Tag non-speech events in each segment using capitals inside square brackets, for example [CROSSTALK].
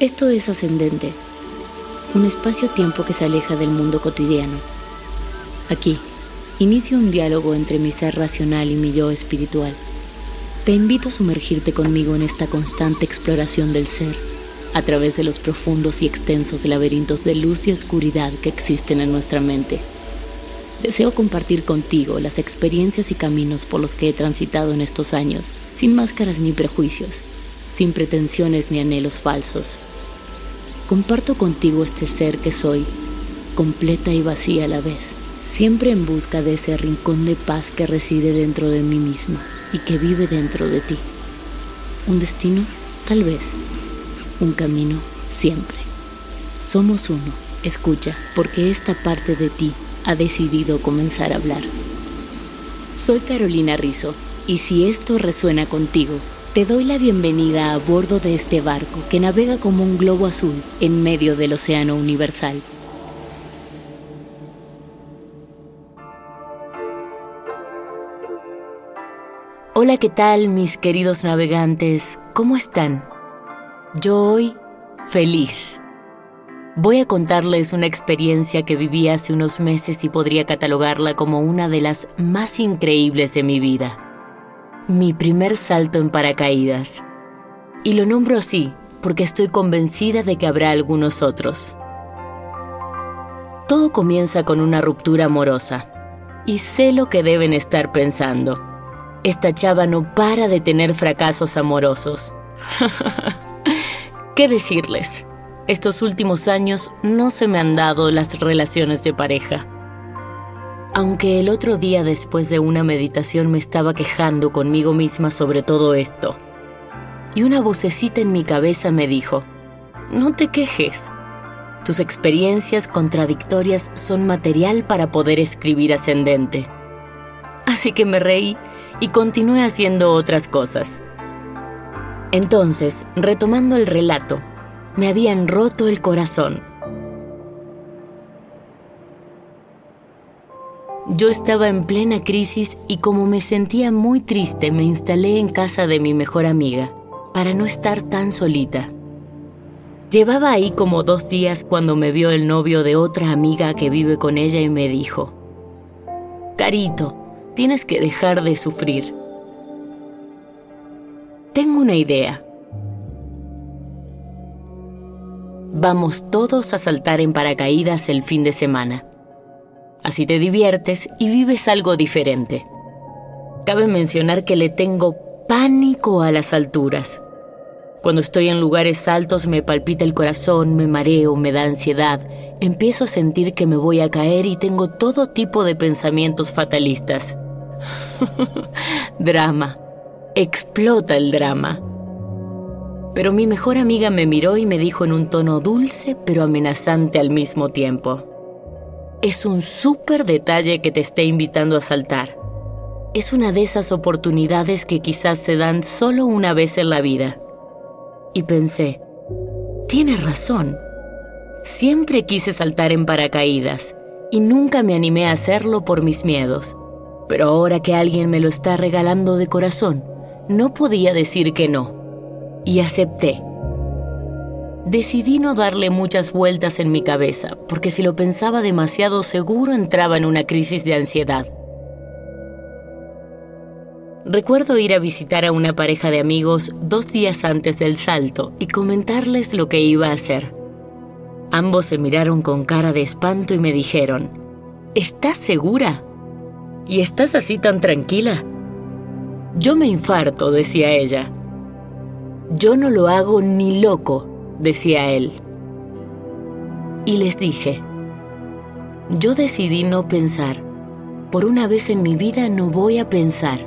Esto es ascendente, un espacio-tiempo que se aleja del mundo cotidiano. Aquí, inicio un diálogo entre mi ser racional y mi yo espiritual. Te invito a sumergirte conmigo en esta constante exploración del ser, a través de los profundos y extensos laberintos de luz y oscuridad que existen en nuestra mente. Deseo compartir contigo las experiencias y caminos por los que he transitado en estos años, sin máscaras ni prejuicios, sin pretensiones ni anhelos falsos. Comparto contigo este ser que soy, completa y vacía a la vez, siempre en busca de ese rincón de paz que reside dentro de mí misma y que vive dentro de ti. Un destino, tal vez. Un camino, siempre. Somos uno. Escucha, porque esta parte de ti ha decidido comenzar a hablar. Soy Carolina Rizzo, y si esto resuena contigo, te doy la bienvenida a bordo de este barco que navega como un globo azul en medio del océano universal. Hola, ¿qué tal mis queridos navegantes? ¿Cómo están? Yo hoy feliz. Voy a contarles una experiencia que viví hace unos meses y podría catalogarla como una de las más increíbles de mi vida. Mi primer salto en paracaídas. Y lo nombro así porque estoy convencida de que habrá algunos otros. Todo comienza con una ruptura amorosa. Y sé lo que deben estar pensando. Esta chava no para de tener fracasos amorosos. [LAUGHS] ¿Qué decirles? Estos últimos años no se me han dado las relaciones de pareja. Aunque el otro día después de una meditación me estaba quejando conmigo misma sobre todo esto. Y una vocecita en mi cabeza me dijo, no te quejes. Tus experiencias contradictorias son material para poder escribir ascendente. Así que me reí y continué haciendo otras cosas. Entonces, retomando el relato, me habían roto el corazón. Yo estaba en plena crisis y como me sentía muy triste me instalé en casa de mi mejor amiga, para no estar tan solita. Llevaba ahí como dos días cuando me vio el novio de otra amiga que vive con ella y me dijo, Carito, tienes que dejar de sufrir. Tengo una idea. Vamos todos a saltar en paracaídas el fin de semana. Así te diviertes y vives algo diferente. Cabe mencionar que le tengo pánico a las alturas. Cuando estoy en lugares altos me palpita el corazón, me mareo, me da ansiedad, empiezo a sentir que me voy a caer y tengo todo tipo de pensamientos fatalistas. [LAUGHS] drama. Explota el drama. Pero mi mejor amiga me miró y me dijo en un tono dulce pero amenazante al mismo tiempo. Es un súper detalle que te esté invitando a saltar. Es una de esas oportunidades que quizás se dan solo una vez en la vida. Y pensé, tiene razón. Siempre quise saltar en paracaídas y nunca me animé a hacerlo por mis miedos. Pero ahora que alguien me lo está regalando de corazón, No podía decir que no, y acepté. Decidí no darle muchas vueltas en mi cabeza, porque si lo pensaba demasiado seguro entraba en una crisis de ansiedad. Recuerdo ir a visitar a una pareja de amigos dos días antes del salto y comentarles lo que iba a hacer. Ambos se miraron con cara de espanto y me dijeron, ¿Estás segura? ¿Y estás así tan tranquila? Yo me infarto, decía ella. Yo no lo hago ni loco, decía él. Y les dije, yo decidí no pensar. Por una vez en mi vida no voy a pensar.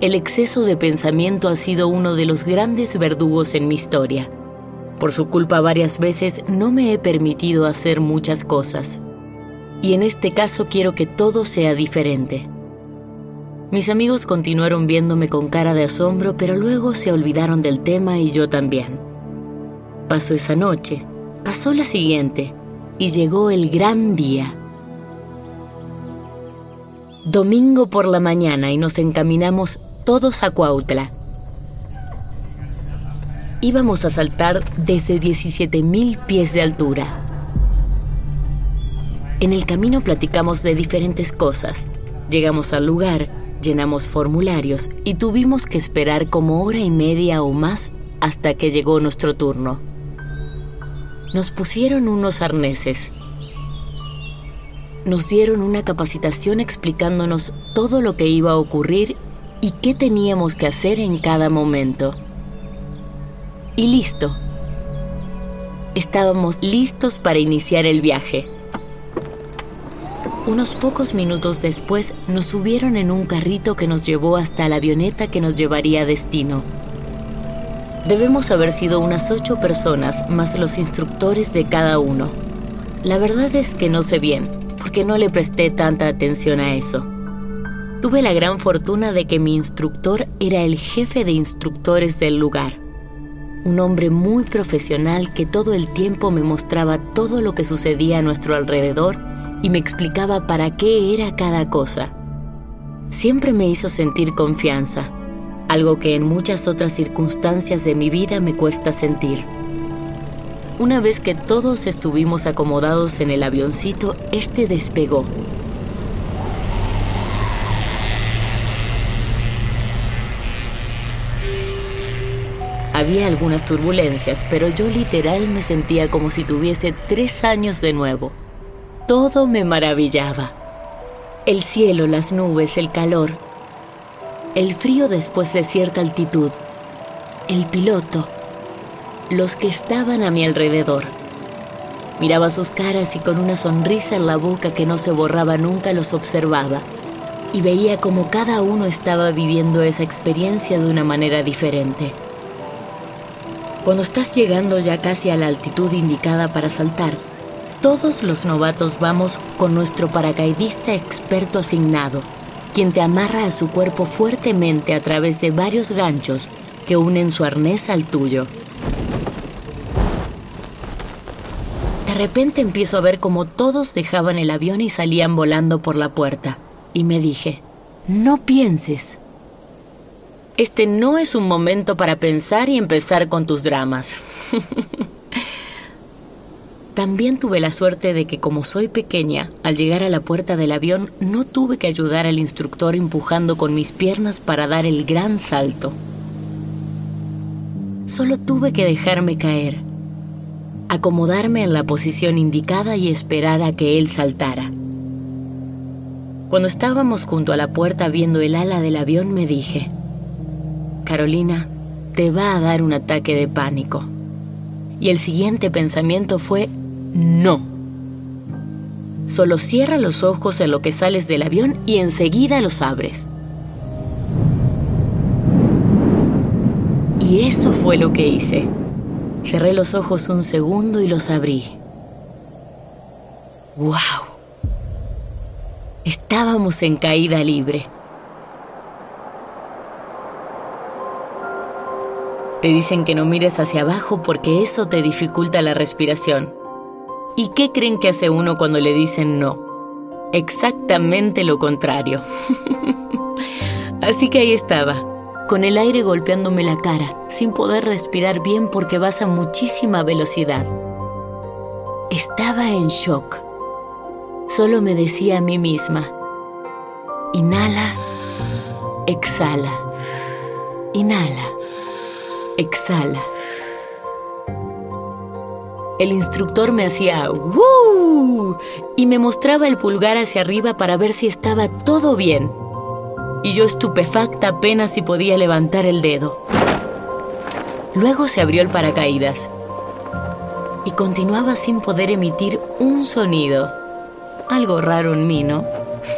El exceso de pensamiento ha sido uno de los grandes verdugos en mi historia. Por su culpa varias veces no me he permitido hacer muchas cosas. Y en este caso quiero que todo sea diferente. Mis amigos continuaron viéndome con cara de asombro, pero luego se olvidaron del tema y yo también. Pasó esa noche, pasó la siguiente, y llegó el gran día. Domingo por la mañana y nos encaminamos todos a Cuautla. Íbamos a saltar desde 17.000 pies de altura. En el camino platicamos de diferentes cosas. Llegamos al lugar, llenamos formularios y tuvimos que esperar como hora y media o más hasta que llegó nuestro turno. Nos pusieron unos arneses. Nos dieron una capacitación explicándonos todo lo que iba a ocurrir y qué teníamos que hacer en cada momento. Y listo. Estábamos listos para iniciar el viaje. Unos pocos minutos después nos subieron en un carrito que nos llevó hasta la avioneta que nos llevaría a destino. Debemos haber sido unas ocho personas más los instructores de cada uno. La verdad es que no sé bien, porque no le presté tanta atención a eso. Tuve la gran fortuna de que mi instructor era el jefe de instructores del lugar. Un hombre muy profesional que todo el tiempo me mostraba todo lo que sucedía a nuestro alrededor y me explicaba para qué era cada cosa. Siempre me hizo sentir confianza, algo que en muchas otras circunstancias de mi vida me cuesta sentir. Una vez que todos estuvimos acomodados en el avioncito, este despegó Había algunas turbulencias, pero yo literal me sentía como si tuviese tres años de nuevo. Todo me maravillaba. El cielo, las nubes, el calor. El frío después de cierta altitud. El piloto. Los que estaban a mi alrededor. Miraba sus caras y con una sonrisa en la boca que no se borraba nunca los observaba. Y veía como cada uno estaba viviendo esa experiencia de una manera diferente. Cuando estás llegando ya casi a la altitud indicada para saltar, todos los novatos vamos con nuestro paracaidista experto asignado, quien te amarra a su cuerpo fuertemente a través de varios ganchos que unen su arnés al tuyo. De repente empiezo a ver como todos dejaban el avión y salían volando por la puerta. Y me dije, no pienses. Este no es un momento para pensar y empezar con tus dramas. [LAUGHS] También tuve la suerte de que como soy pequeña, al llegar a la puerta del avión no tuve que ayudar al instructor empujando con mis piernas para dar el gran salto. Solo tuve que dejarme caer, acomodarme en la posición indicada y esperar a que él saltara. Cuando estábamos junto a la puerta viendo el ala del avión me dije, Carolina, te va a dar un ataque de pánico. Y el siguiente pensamiento fue, no. Solo cierra los ojos en lo que sales del avión y enseguida los abres. Y eso fue lo que hice. Cerré los ojos un segundo y los abrí. ¡Wow! Estábamos en caída libre. Te dicen que no mires hacia abajo porque eso te dificulta la respiración. ¿Y qué creen que hace uno cuando le dicen no? Exactamente lo contrario. [LAUGHS] Así que ahí estaba, con el aire golpeándome la cara, sin poder respirar bien porque vas a muchísima velocidad. Estaba en shock. Solo me decía a mí misma, inhala, exhala, inhala, exhala. El instructor me hacía ¡Woo! y me mostraba el pulgar hacia arriba para ver si estaba todo bien. Y yo estupefacta apenas si podía levantar el dedo. Luego se abrió el paracaídas y continuaba sin poder emitir un sonido. Algo raro en mí, ¿no?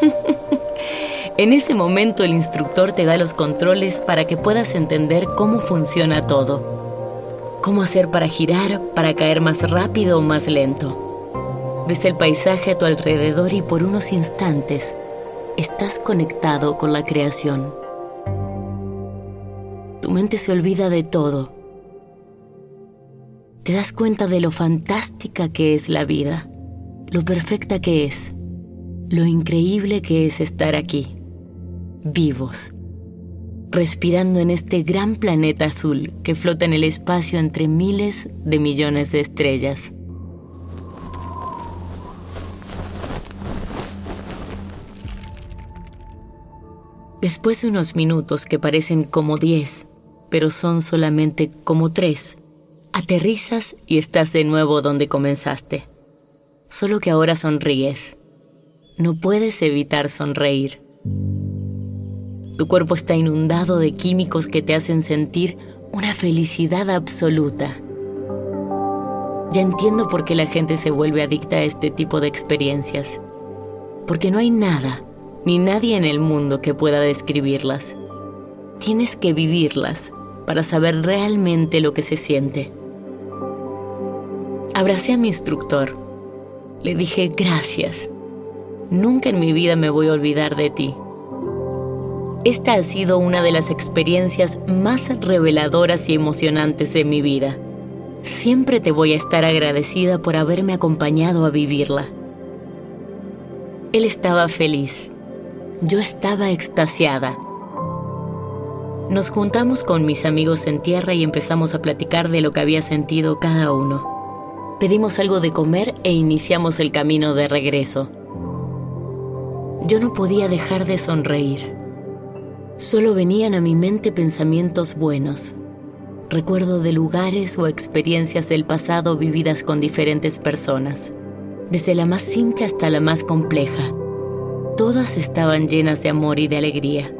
[LAUGHS] en ese momento el instructor te da los controles para que puedas entender cómo funciona todo cómo hacer para girar, para caer más rápido o más lento. Ves el paisaje a tu alrededor y por unos instantes estás conectado con la creación. Tu mente se olvida de todo. Te das cuenta de lo fantástica que es la vida, lo perfecta que es, lo increíble que es estar aquí, vivos respirando en este gran planeta azul que flota en el espacio entre miles de millones de estrellas. Después de unos minutos que parecen como diez, pero son solamente como tres, aterrizas y estás de nuevo donde comenzaste. Solo que ahora sonríes. No puedes evitar sonreír. Tu cuerpo está inundado de químicos que te hacen sentir una felicidad absoluta. Ya entiendo por qué la gente se vuelve adicta a este tipo de experiencias. Porque no hay nada, ni nadie en el mundo que pueda describirlas. Tienes que vivirlas para saber realmente lo que se siente. Abracé a mi instructor. Le dije gracias. Nunca en mi vida me voy a olvidar de ti. Esta ha sido una de las experiencias más reveladoras y emocionantes de mi vida. Siempre te voy a estar agradecida por haberme acompañado a vivirla. Él estaba feliz. Yo estaba extasiada. Nos juntamos con mis amigos en tierra y empezamos a platicar de lo que había sentido cada uno. Pedimos algo de comer e iniciamos el camino de regreso. Yo no podía dejar de sonreír. Solo venían a mi mente pensamientos buenos, recuerdo de lugares o experiencias del pasado vividas con diferentes personas, desde la más simple hasta la más compleja. Todas estaban llenas de amor y de alegría.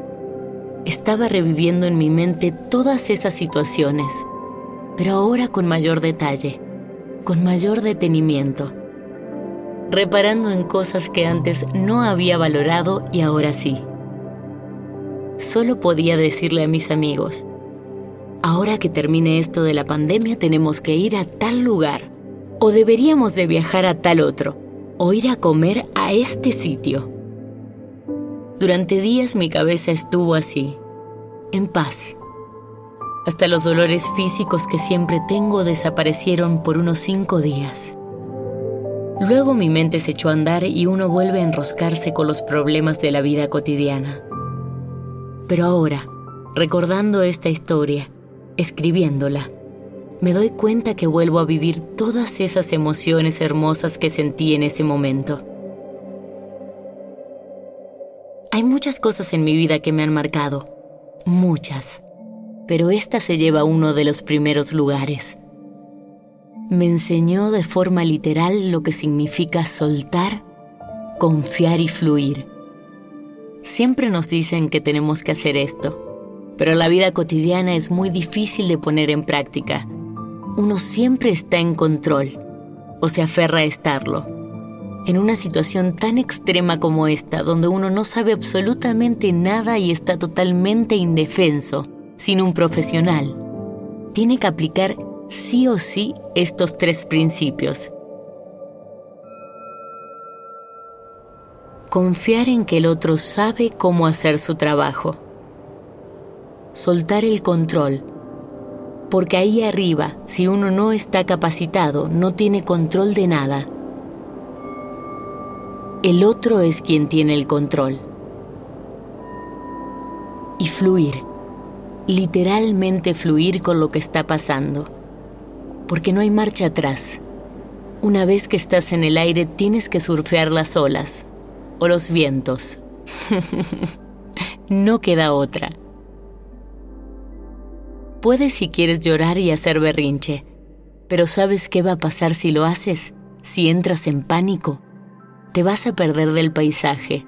Estaba reviviendo en mi mente todas esas situaciones, pero ahora con mayor detalle, con mayor detenimiento, reparando en cosas que antes no había valorado y ahora sí solo podía decirle a mis amigos, ahora que termine esto de la pandemia tenemos que ir a tal lugar, o deberíamos de viajar a tal otro, o ir a comer a este sitio. Durante días mi cabeza estuvo así, en paz. Hasta los dolores físicos que siempre tengo desaparecieron por unos cinco días. Luego mi mente se echó a andar y uno vuelve a enroscarse con los problemas de la vida cotidiana. Pero ahora, recordando esta historia, escribiéndola, me doy cuenta que vuelvo a vivir todas esas emociones hermosas que sentí en ese momento. Hay muchas cosas en mi vida que me han marcado, muchas, pero esta se lleva a uno de los primeros lugares. Me enseñó de forma literal lo que significa soltar, confiar y fluir Siempre nos dicen que tenemos que hacer esto, pero la vida cotidiana es muy difícil de poner en práctica. Uno siempre está en control, o se aferra a estarlo. En una situación tan extrema como esta, donde uno no sabe absolutamente nada y está totalmente indefenso, sin un profesional, tiene que aplicar sí o sí estos tres principios. Confiar en que el otro sabe cómo hacer su trabajo. Soltar el control. Porque ahí arriba, si uno no está capacitado, no tiene control de nada. El otro es quien tiene el control. Y fluir. literalmente fluir con lo que está pasando, porque no hay marcha atrás. Una vez que estás en el aire tienes que surfear las olas o los vientos. [LAUGHS] no queda otra. Puedes si quieres llorar y hacer berrinche, pero ¿sabes qué va a pasar si lo haces? Si entras en pánico, te vas a perder del paisaje,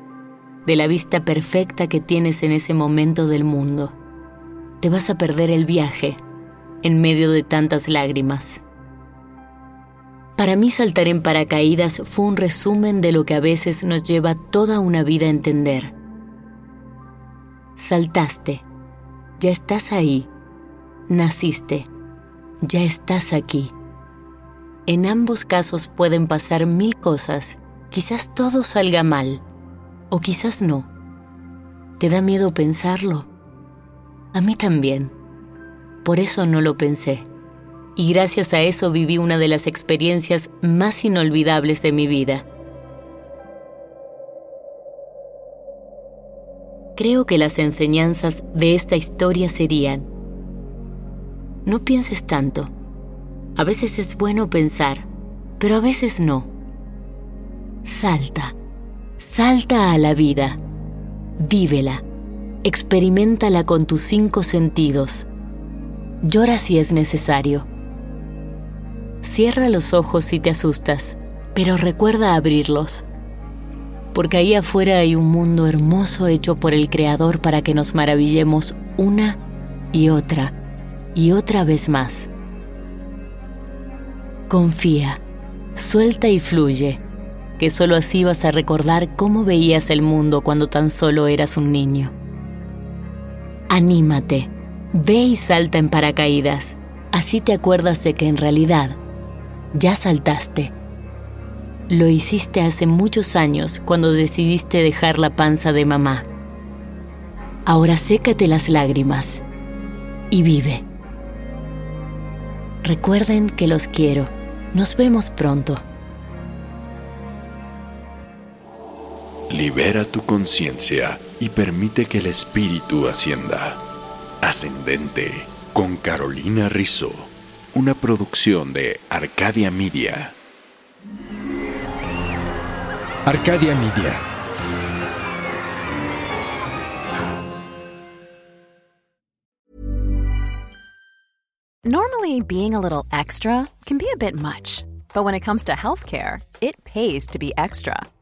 de la vista perfecta que tienes en ese momento del mundo. Te vas a perder el viaje en medio de tantas lágrimas. Para mí saltar en paracaídas fue un resumen de lo que a veces nos lleva toda una vida a entender. Saltaste, ya estás ahí naciste, ya estás aquí. En ambos casos pueden pasar mil cosas, quizás todo salga mal, o quizás no. ¿Te da miedo pensarlo? A mí también. Por eso no lo pensé. Y gracias a eso viví una de las experiencias más inolvidables de mi vida. Creo que las enseñanzas de esta historia serían, no pienses tanto. A veces es bueno pensar, pero a veces no. Salta, salta a la vida, vívela, experimentala con tus cinco sentidos. Llora si es necesario. Cierra los ojos si te asustas, pero recuerda abrirlos. Porque ahí afuera hay un mundo hermoso hecho por el Creador para que nos maravillemos una y otra y otra vez más. Confía, suelta y fluye, que solo así vas a recordar cómo veías el mundo cuando tan solo eras un niño. Anímate, ve y salta en paracaídas, así te acuerdas de que en realidad ya saltaste. Lo hiciste hace muchos años cuando decidiste dejar la panza de mamá. Ahora sécate las lágrimas y vive. Recuerden que los quiero. Nos vemos pronto. Libera tu conciencia y permite que el espíritu ascienda. Ascendente con Carolina Rizzo. Una producción de Arcadia Media. Arcadia Media. Normally, being a little extra can be a bit much, but when it comes to healthcare, it pays to be extra.